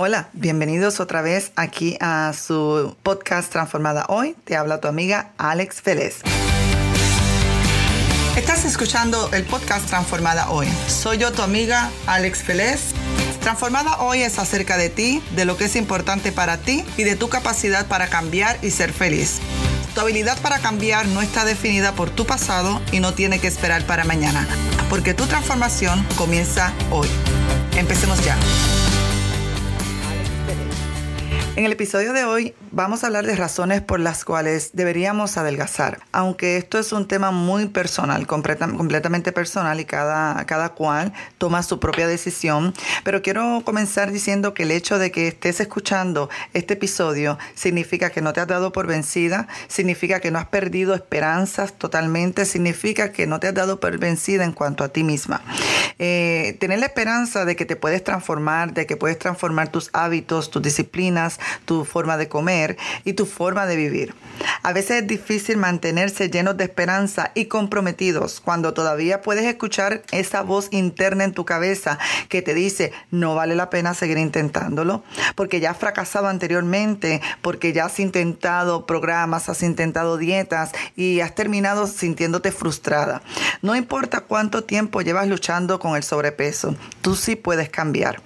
Hola, bienvenidos otra vez aquí a su podcast Transformada Hoy. Te habla tu amiga Alex Félez. Estás escuchando el podcast Transformada Hoy. Soy yo tu amiga Alex Félez. Transformada Hoy es acerca de ti, de lo que es importante para ti y de tu capacidad para cambiar y ser feliz. Tu habilidad para cambiar no está definida por tu pasado y no tiene que esperar para mañana, porque tu transformación comienza hoy. Empecemos ya. En el episodio de hoy vamos a hablar de razones por las cuales deberíamos adelgazar, aunque esto es un tema muy personal, completamente personal y cada, cada cual toma su propia decisión, pero quiero comenzar diciendo que el hecho de que estés escuchando este episodio significa que no te has dado por vencida, significa que no has perdido esperanzas totalmente, significa que no te has dado por vencida en cuanto a ti misma. Eh, tener la esperanza de que te puedes transformar, de que puedes transformar tus hábitos, tus disciplinas, tu forma de comer y tu forma de vivir. A veces es difícil mantenerse llenos de esperanza y comprometidos cuando todavía puedes escuchar esa voz interna en tu cabeza que te dice no vale la pena seguir intentándolo porque ya has fracasado anteriormente, porque ya has intentado programas, has intentado dietas y has terminado sintiéndote frustrada. No importa cuánto tiempo llevas luchando con el sobrepeso, tú sí puedes cambiar.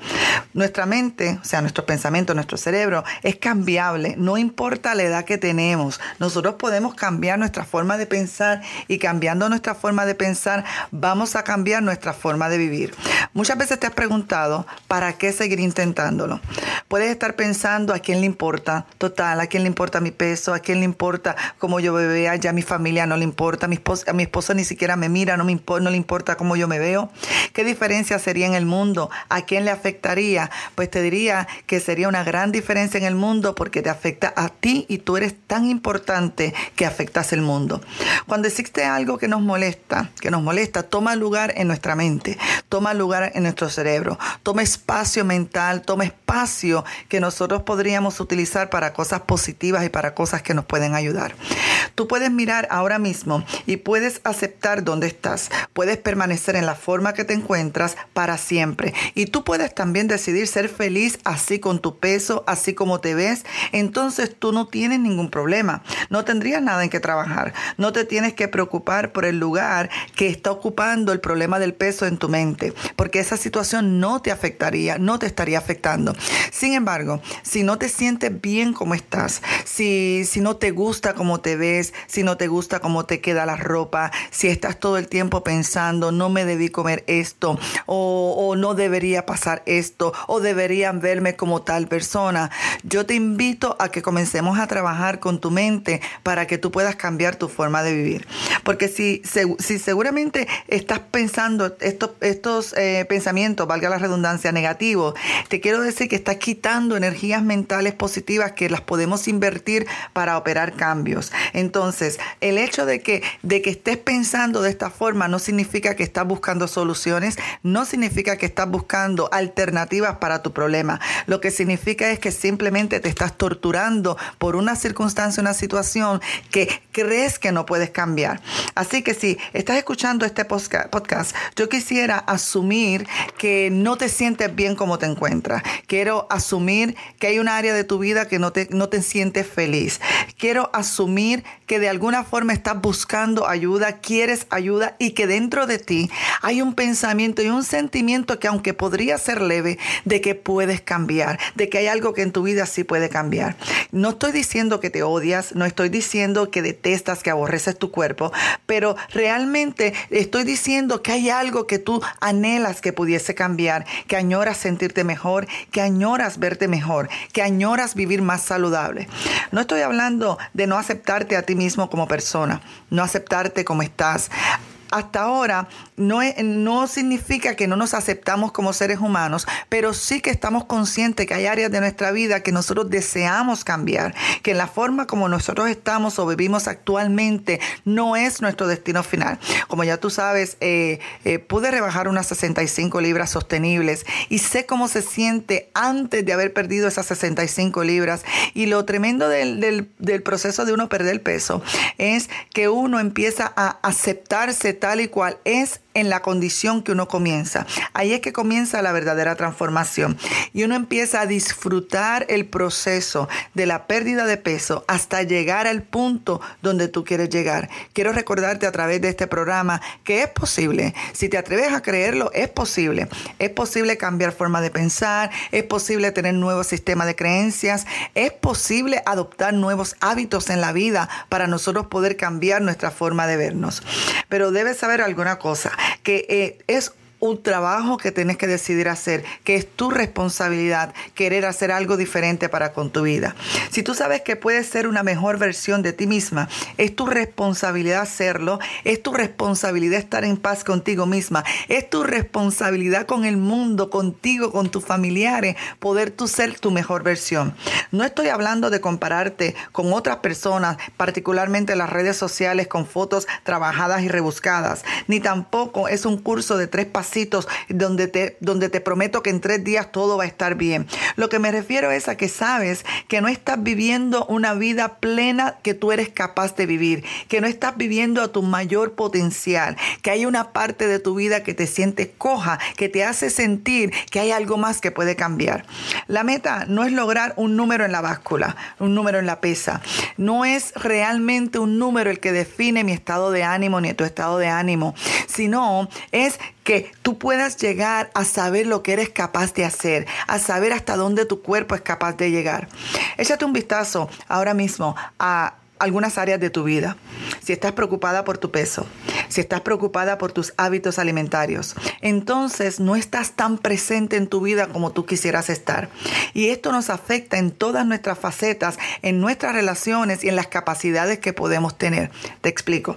Nuestra mente, o sea, nuestro pensamiento, nuestro cerebro es cambiable, no importa la edad que tenemos. Nosotros podemos cambiar nuestra forma de pensar y cambiando nuestra forma de pensar vamos a cambiar nuestra forma de vivir. Muchas veces te has preguntado, ¿para qué seguir intentándolo? Puedes estar pensando a quién le importa, total, a quién le importa mi peso, a quién le importa cómo yo me vea, ya a mi familia no le importa, a mi esposo, a mi ni siquiera me mira, no, no le importa cómo yo me veo. ¿Qué diferencia sería en el mundo? ¿A quién le afectaría? Pues te diría que sería una gran diferencia en el mundo porque te afecta a ti y tú eres tan importante que afectas el mundo. Cuando existe algo que nos molesta, que nos molesta, toma lugar en nuestra mente, toma lugar en nuestro cerebro, toma espacio mental, toma espacio que nosotros podríamos utilizar para cosas positivas y para cosas que nos pueden ayudar. Tú puedes mirar ahora mismo y puedes aceptar dónde estás. Puedes permanecer en la forma que te encuentras para siempre. Y tú puedes también decidir ser feliz así con tu peso, así como te ves. Entonces tú no tienes ningún problema. No tendrías nada en que trabajar. No te tienes que preocupar por el lugar que está ocupando el problema del peso en tu mente. Porque esa situación no te afectaría, no te estaría afectando. Sin embargo, si no te sientes bien como estás, si, si no te gusta como te ves, si no te gusta cómo te queda la ropa, si estás todo el tiempo pensando, no me debí comer esto, o, o no debería pasar esto, o deberían verme como tal persona. Yo te invito a que comencemos a trabajar con tu mente para que tú puedas cambiar tu forma de vivir. Porque si, si seguramente estás pensando estos, estos eh, pensamientos, valga la redundancia, negativos, te quiero decir que estás quitando energías mentales positivas que las podemos invertir para operar cambios. Entonces, el hecho de que, de que estés pensando de esta forma no significa que estás buscando soluciones, no significa que estás buscando alternativas para tu problema. Lo que significa es que simplemente te estás torturando por una circunstancia, una situación que crees que no puedes cambiar. Así que si estás escuchando este podcast, yo quisiera asumir que no te sientes bien como te encuentras. Quiero asumir que hay un área de tu vida que no te, no te sientes feliz. Quiero asumir que de alguna forma estás buscando ayuda, quieres ayuda y que dentro de ti hay un pensamiento y un sentimiento que aunque podría ser leve, de que puedes cambiar, de que hay algo que en tu vida sí puede cambiar. No estoy diciendo que te odias, no estoy diciendo que que aborreces tu cuerpo, pero realmente estoy diciendo que hay algo que tú anhelas que pudiese cambiar, que añoras sentirte mejor, que añoras verte mejor, que añoras vivir más saludable. No estoy hablando de no aceptarte a ti mismo como persona, no aceptarte como estás hasta ahora no, no significa que no nos aceptamos como seres humanos, pero sí que estamos conscientes que hay áreas de nuestra vida que nosotros deseamos cambiar, que la forma como nosotros estamos o vivimos actualmente no es nuestro destino final. Como ya tú sabes, eh, eh, pude rebajar unas 65 libras sostenibles y sé cómo se siente antes de haber perdido esas 65 libras. Y lo tremendo del, del proceso de uno perder peso es que uno empieza a aceptarse tal y cual es en la condición que uno comienza. Ahí es que comienza la verdadera transformación. Y uno empieza a disfrutar el proceso de la pérdida de peso hasta llegar al punto donde tú quieres llegar. Quiero recordarte a través de este programa que es posible. Si te atreves a creerlo, es posible. Es posible cambiar forma de pensar, es posible tener nuevos sistemas de creencias, es posible adoptar nuevos hábitos en la vida para nosotros poder cambiar nuestra forma de vernos. Pero debes saber alguna cosa que eh, es un trabajo que tienes que decidir hacer, que es tu responsabilidad querer hacer algo diferente para con tu vida. Si tú sabes que puedes ser una mejor versión de ti misma, es tu responsabilidad hacerlo, es tu responsabilidad estar en paz contigo misma, es tu responsabilidad con el mundo, contigo, con tus familiares, poder tú ser tu mejor versión. No estoy hablando de compararte con otras personas, particularmente en las redes sociales con fotos trabajadas y rebuscadas, ni tampoco es un curso de tres pasos donde te, donde te prometo que en tres días todo va a estar bien. Lo que me refiero es a que sabes que no estás viviendo una vida plena que tú eres capaz de vivir, que no estás viviendo a tu mayor potencial, que hay una parte de tu vida que te siente coja, que te hace sentir que hay algo más que puede cambiar. La meta no es lograr un número en la báscula, un número en la pesa. No es realmente un número el que define mi estado de ánimo ni tu estado de ánimo, sino es que tú puedas llegar a saber lo que eres capaz de hacer, a saber hasta dónde tu cuerpo es capaz de llegar. Échate un vistazo ahora mismo a algunas áreas de tu vida. Si estás preocupada por tu peso, si estás preocupada por tus hábitos alimentarios, entonces no estás tan presente en tu vida como tú quisieras estar. Y esto nos afecta en todas nuestras facetas, en nuestras relaciones y en las capacidades que podemos tener. Te explico.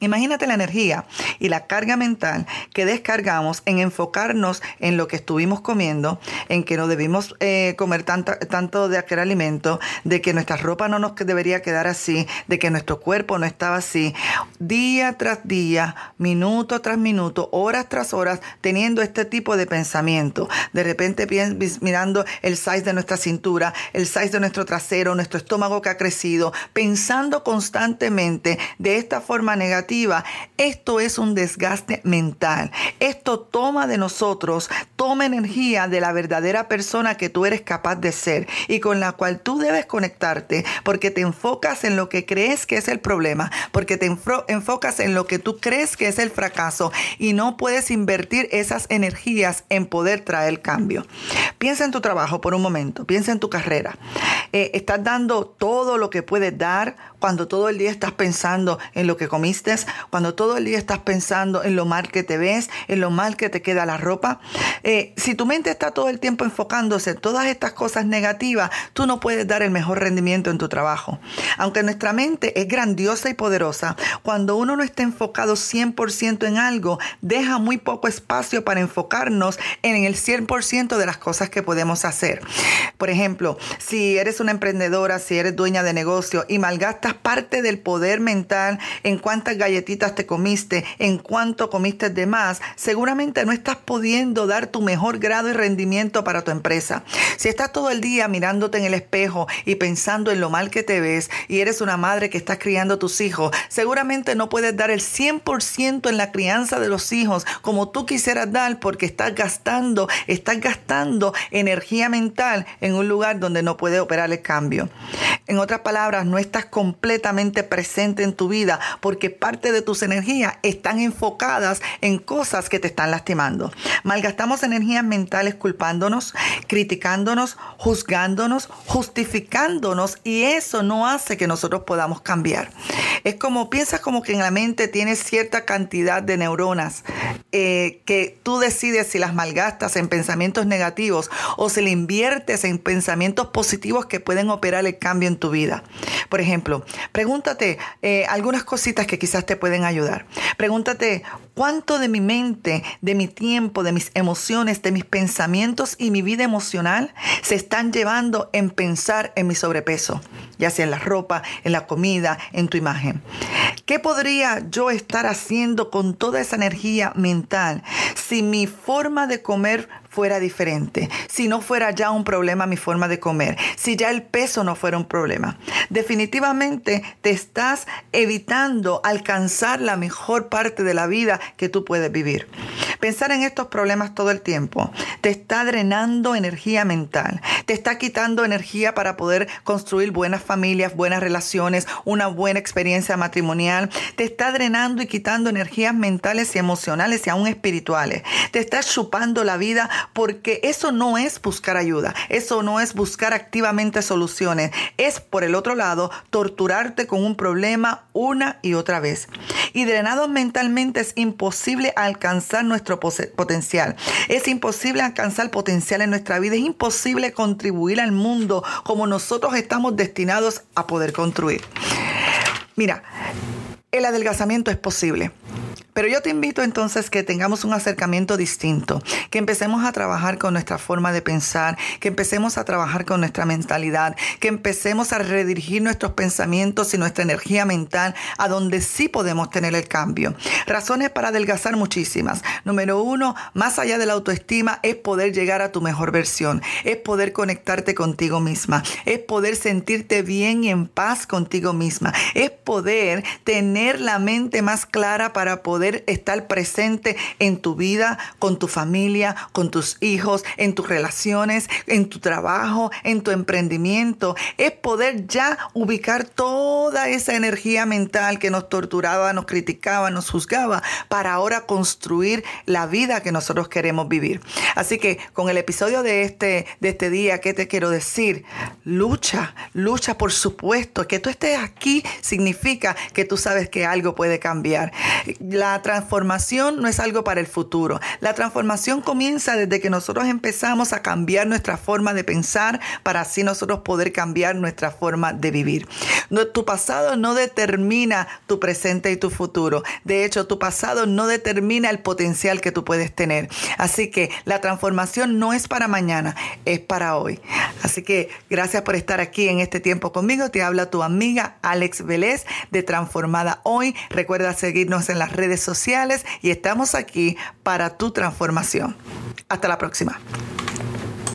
Imagínate la energía y la carga mental que descargamos en enfocarnos en lo que estuvimos comiendo, en que no debimos eh, comer tanto de aquel alimento, de que nuestra ropa no nos debería quedar así, de que nuestro cuerpo no estaba así, día tras día, minuto tras minuto, horas tras horas, teniendo este tipo de pensamiento. De repente mirando el size de nuestra cintura, el size de nuestro trasero, nuestro estómago que ha crecido, pensando constantemente de esta forma negativa esto es un desgaste mental. Esto toma de nosotros, toma energía de la verdadera persona que tú eres capaz de ser y con la cual tú debes conectarte porque te enfocas en lo que crees que es el problema, porque te enfocas en lo que tú crees que es el fracaso y no puedes invertir esas energías en poder traer cambio. Piensa en tu trabajo por un momento, piensa en tu carrera. Eh, estás dando todo lo que puedes dar cuando todo el día estás pensando en lo que comiste, cuando todo el día estás pensando en lo mal que te ves, en lo mal que te queda la ropa. Eh, si tu mente está todo el tiempo enfocándose en todas estas cosas negativas, tú no puedes dar el mejor rendimiento en tu trabajo. Aunque nuestra mente es grandiosa y poderosa, cuando uno no está enfocado 100% en algo, deja muy poco espacio para enfocarnos en el 100% de las cosas que podemos hacer. Por ejemplo, si eres una emprendedora, si eres dueña de negocio y malgastas parte del poder mental en cuántas galletitas te comiste, en cuánto comiste de más, seguramente no estás pudiendo dar tu mejor grado y rendimiento para tu empresa. Si estás todo el día mirándote en el espejo y pensando en lo mal que te ves y eres una madre que estás criando a tus hijos, seguramente no puedes dar el 100% en la crianza de los hijos como tú quisieras dar porque estás gastando, estás gastando energía mental en un lugar donde no puede operar el cambio. En otras palabras, no estás completamente presente en tu vida porque parte de tus energías están enfocadas en cosas que te están lastimando. Malgastamos energías mentales culpándonos, criticándonos, juzgándonos, justificándonos y eso no hace que nosotros podamos cambiar. Es como piensas como que en la mente tienes cierta cantidad de neuronas eh, que tú decides si las malgastas en pensamientos negativos o si le inviertes en pensamientos positivos que pueden operar el cambio en tu vida. Por ejemplo, pregúntate eh, algunas cositas que quizás te pueden ayudar. Pregúntate cuánto de mi mente, de mi tiempo, de mis emociones, de mis pensamientos y mi vida emocional se están llevando en pensar en mi sobrepeso, ya sea en la ropa, en la comida, en tu imagen. ¿Qué podría yo estar haciendo con toda esa energía mental si mi forma de comer fuera diferente, si no fuera ya un problema mi forma de comer, si ya el peso no fuera un problema. Definitivamente te estás evitando alcanzar la mejor parte de la vida que tú puedes vivir. Pensar en estos problemas todo el tiempo te está drenando energía mental, te está quitando energía para poder construir buenas familias, buenas relaciones, una buena experiencia matrimonial, te está drenando y quitando energías mentales y emocionales y aún espirituales. Te está chupando la vida porque eso no es buscar ayuda, eso no es buscar activamente soluciones, es por el otro lado torturarte con un problema una y otra vez. Y drenados mentalmente es imposible alcanzar nuestro potencial. Es imposible alcanzar potencial en nuestra vida. Es imposible contribuir al mundo como nosotros estamos destinados a poder construir. Mira, el adelgazamiento es posible. Pero yo te invito entonces que tengamos un acercamiento distinto, que empecemos a trabajar con nuestra forma de pensar, que empecemos a trabajar con nuestra mentalidad, que empecemos a redirigir nuestros pensamientos y nuestra energía mental a donde sí podemos tener el cambio. Razones para adelgazar muchísimas. Número uno, más allá de la autoestima, es poder llegar a tu mejor versión, es poder conectarte contigo misma, es poder sentirte bien y en paz contigo misma, es poder tener la mente más clara para poder estar presente en tu vida, con tu familia, con tus hijos, en tus relaciones, en tu trabajo, en tu emprendimiento. Es poder ya ubicar toda esa energía mental que nos torturaba, nos criticaba, nos juzgaba, para ahora construir la vida que nosotros queremos vivir. Así que con el episodio de este, de este día, ¿qué te quiero decir? Lucha, lucha por supuesto. Que tú estés aquí significa que tú sabes que algo puede cambiar. La transformación no es algo para el futuro. La transformación comienza desde que nosotros empezamos a cambiar nuestra forma de pensar para así nosotros poder cambiar nuestra forma de vivir. tu pasado no determina tu presente y tu futuro. De hecho, tu pasado no determina el potencial que tú puedes tener. Así que la transformación no es para mañana, es para hoy. Así que gracias por estar aquí en este tiempo conmigo. Te habla tu amiga Alex Vélez de Transformada Hoy. Recuerda seguirnos en las redes sociales y estamos aquí para tu transformación. Hasta la próxima.